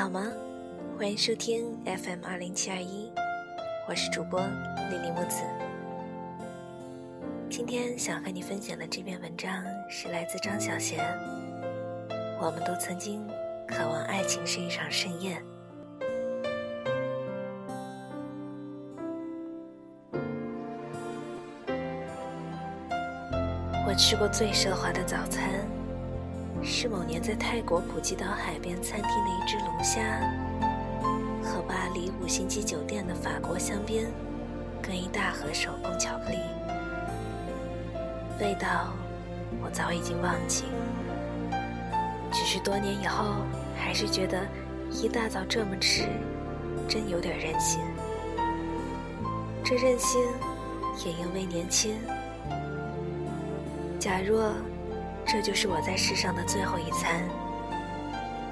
好吗？欢迎收听 FM 二零七二一，我是主播莉莉木子。今天想和你分享的这篇文章是来自张小娴。我们都曾经渴望爱情是一场盛宴。我吃过最奢华的早餐，是某年在泰国普吉岛海边餐厅的一只龙虾，和巴黎五星级酒店的法国香槟，跟一大盒手工巧克力。味道我早已经忘记，只是多年以后，还是觉得一大早这么吃，真有点任性。这任性，也因为年轻。假若这就是我在世上的最后一餐，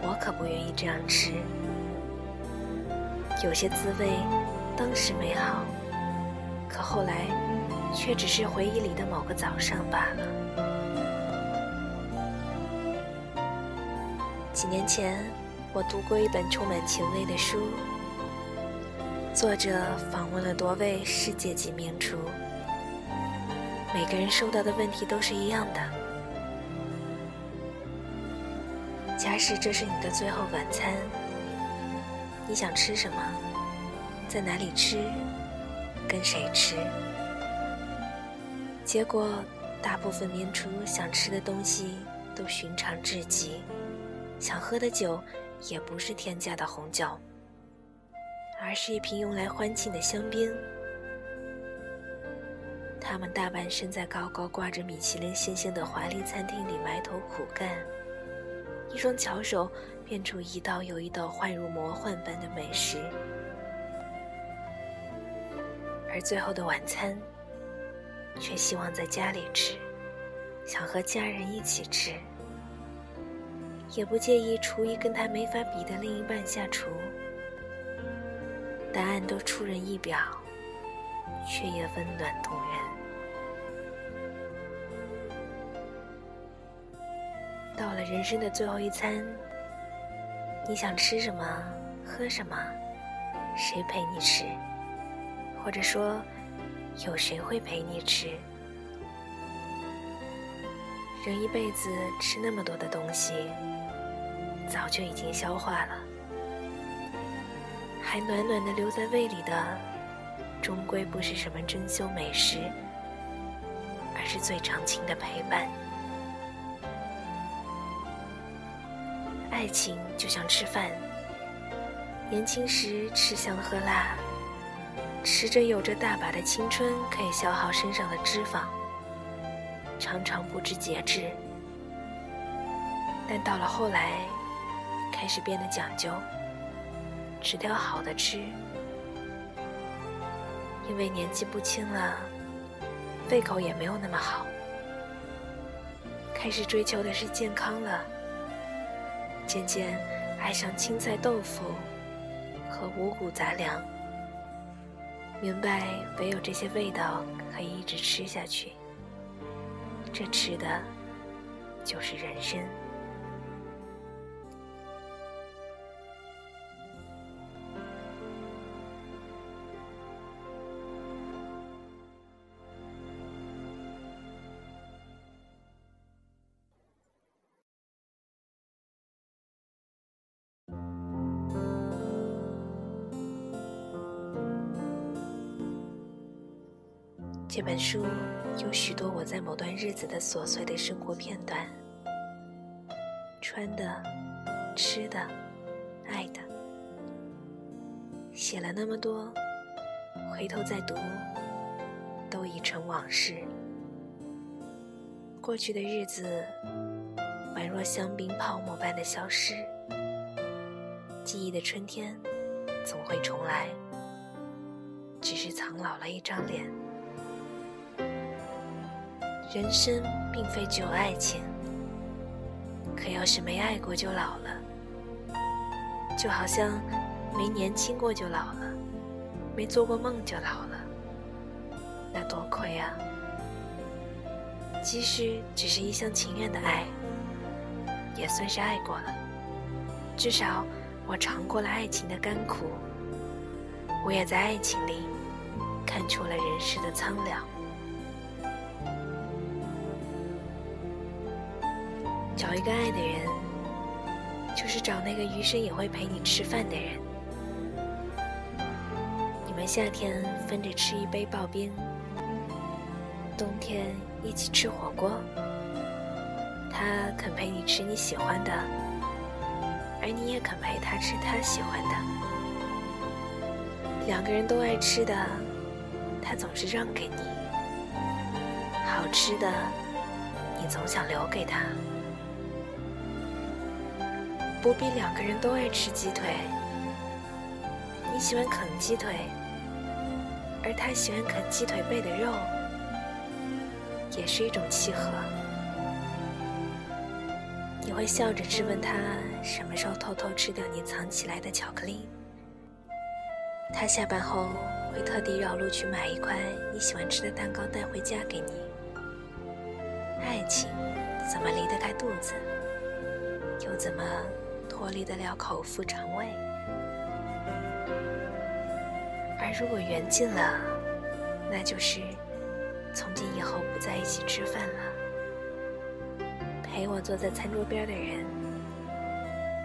我可不愿意这样吃。有些滋味当时美好，可后来却只是回忆里的某个早上罢了。几年前，我读过一本充满情味的书，作者访问了多位世界级名厨。每个人收到的问题都是一样的。假使这是你的最后晚餐，你想吃什么？在哪里吃？跟谁吃？结果，大部分名厨想吃的东西都寻常至极，想喝的酒也不是天价的红酒，而是一瓶用来欢庆的香槟。他们大半生在高高挂着米其林星星的华丽餐厅里埋头苦干，一双巧手变出一道又一道幻如魔幻般的美食，而最后的晚餐，却希望在家里吃，想和家人一起吃，也不介意厨艺跟他没法比的另一半下厨，答案都出人意表，却也温暖动人。到了人生的最后一餐，你想吃什么，喝什么，谁陪你吃？或者说，有谁会陪你吃？人一辈子吃那么多的东西，早就已经消化了，还暖暖的留在胃里的，终归不是什么珍馐美食，而是最长情的陪伴。爱情就像吃饭，年轻时吃香喝辣，吃着有着大把的青春可以消耗身上的脂肪，常常不知节制。但到了后来，开始变得讲究，只挑好的吃，因为年纪不轻了，胃口也没有那么好，开始追求的是健康了。渐渐爱上青菜豆腐和五谷杂粮，明白唯有这些味道可以一直吃下去，这吃的就是人生。这本书有许多我在某段日子的琐碎的生活片段，穿的、吃的、爱的，写了那么多，回头再读，都已成往事。过去的日子，宛若香槟泡沫般的消失，记忆的春天总会重来，只是苍老了一张脸。人生并非只有爱情，可要是没爱过就老了，就好像没年轻过就老了，没做过梦就老了，那多亏啊！即使只是一厢情愿的爱，也算是爱过了，至少我尝过了爱情的甘苦，我也在爱情里看出了人世的苍凉。一个爱的人，就是找那个余生也会陪你吃饭的人。你们夏天分着吃一杯刨冰，冬天一起吃火锅。他肯陪你吃你喜欢的，而你也肯陪他吃他喜欢的。两个人都爱吃的，他总是让给你；好吃的，你总想留给他。不必两个人都爱吃鸡腿，你喜欢啃鸡腿，而他喜欢啃鸡腿背的肉，也是一种契合。你会笑着质问他什么时候偷偷吃掉你藏起来的巧克力。他下班后会特地绕路去买一块你喜欢吃的蛋糕带回家给你。爱情怎么离得开肚子？又怎么脱离得了口腹肠胃？而如果缘尽了，那就是从今以后不在一起吃饭了。陪我坐在餐桌边的人，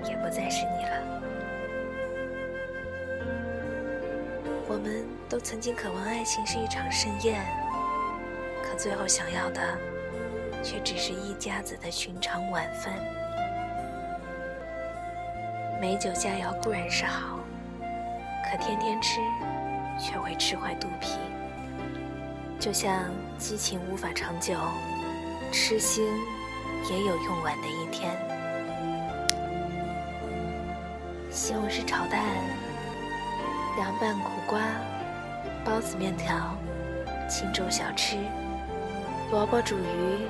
也不再是你了。我们都曾经渴望爱情是一场盛宴，可最后想要的，却只是一家子的寻常晚饭。美酒佳肴固然是好，可天天吃，却会吃坏肚皮。就像激情无法长久，痴心。也有用完的一天。西红柿炒蛋、凉拌苦瓜、包子面条、清粥小吃、萝卜煮鱼、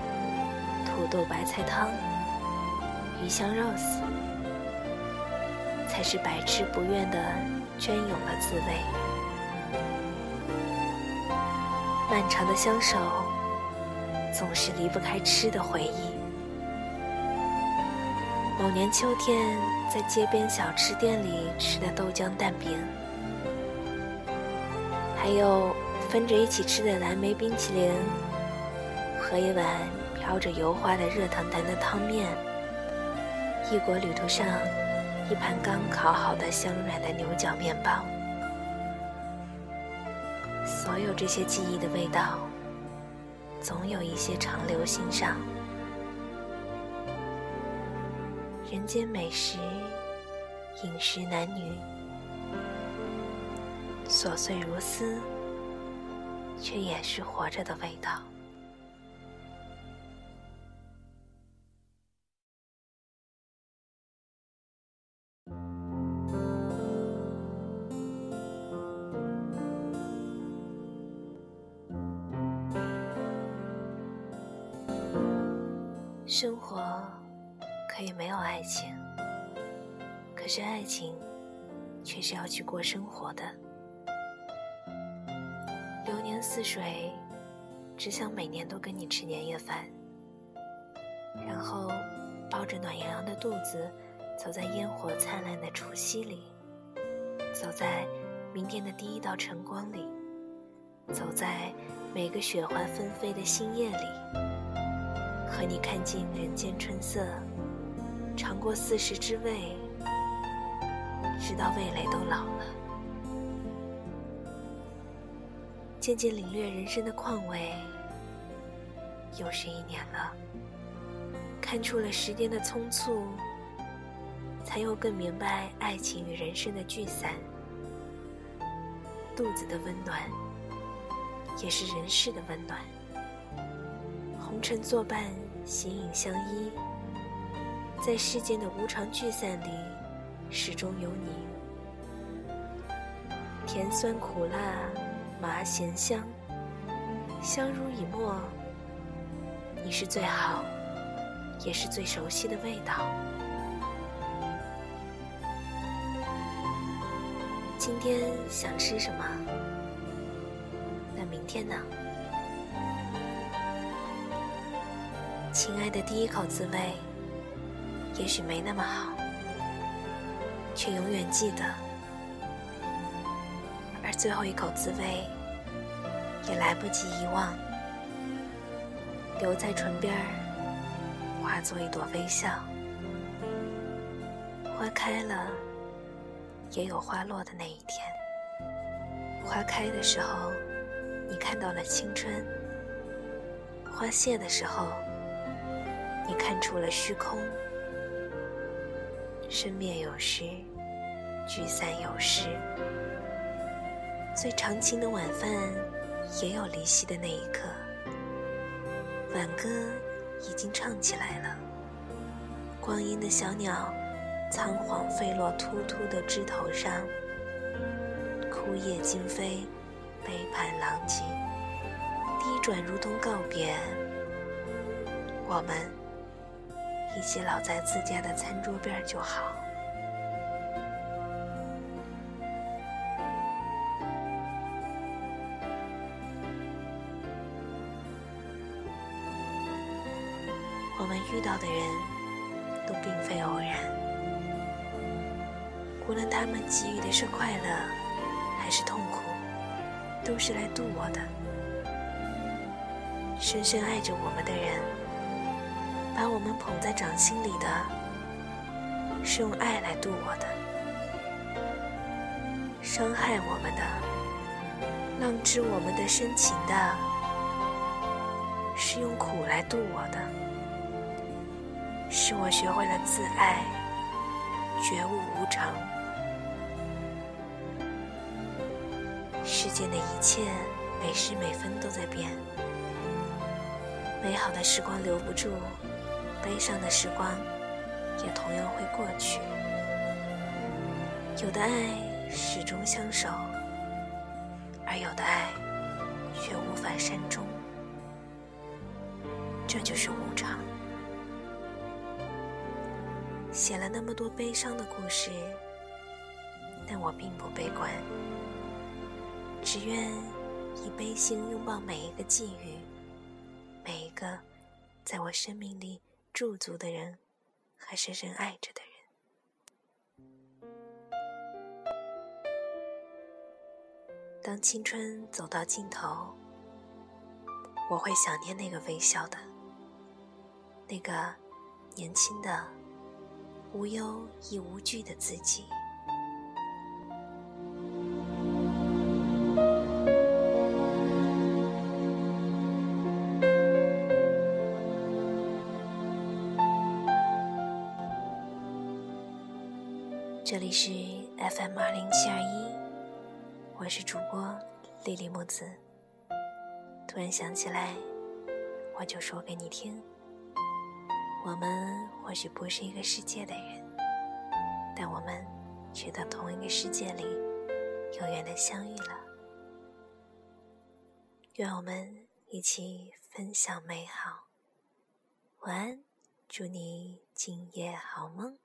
土豆白菜汤、鱼香肉丝，才是百吃不厌的隽永的滋味。漫长的相守，总是离不开吃的回忆。某年秋天，在街边小吃店里吃的豆浆蛋饼，还有分着一起吃的蓝莓冰淇淋，和一碗飘着油花的热腾腾的汤面，异国旅途上一盘刚烤好的香软的牛角面包，所有这些记忆的味道，总有一些长留心上。人间美食，饮食男女，琐碎如丝，却也是活着的味道。生活。可以没有爱情，可是爱情却是要去过生活的。流年似水，只想每年都跟你吃年夜饭，然后抱着暖洋洋的肚子，走在烟火灿烂的除夕里，走在明天的第一道晨光里，走在每个雪花纷飞的新夜里，和你看尽人间春色。尝过四时之味，直到味蕾都老了，渐渐领略人生的况味。又是一年了，看出了时间的匆促，才又更明白爱情与人生的聚散。肚子的温暖，也是人世的温暖。红尘作伴，形影相依。在世间的无常聚散里，始终有你。甜酸苦辣，麻咸香，相濡以沫。你是最好，也是最熟悉的味道。今天想吃什么？那明天呢？亲爱的，第一口滋味。也许没那么好，却永远记得，而最后一口滋味也来不及遗忘，留在唇边儿，化作一朵微笑。花开了，也有花落的那一天。花开的时候，你看到了青春；花谢的时候，你看出了虚空。生灭有时，聚散有时。最长情的晚饭，也有离席的那一刻。挽歌已经唱起来了，光阴的小鸟。仓皇飞落秃秃的枝头上，枯叶惊飞，杯盘狼藉，低转如同告别。我们一起老在自家的餐桌边就好。我们遇到的人都并非偶然。无论他们给予的是快乐，还是痛苦，都是来渡我的。深深爱着我们的人，把我们捧在掌心里的，是用爱来渡我的；伤害我们的，浪掷我们的深情的，是用苦来渡我的。是我学会了自爱，觉悟无常。世间的一切每时每分都在变，美好的时光留不住，悲伤的时光也同样会过去。有的爱始终相守，而有的爱却无法善终，这就是无常。写了那么多悲伤的故事，但我并不悲观。只愿以悲心拥抱每一个际遇，每一个在我生命里驻足的人，还深深爱着的人。当青春走到尽头，我会想念那个微笑的、那个年轻的、无忧亦无惧的自己。FM 二零七二一，我是主播莉莉木子。突然想起来，我就说给你听。我们或许不是一个世界的人，但我们却在同一个世界里永远的相遇了。愿我们一起分享美好。晚安，祝你今夜好梦。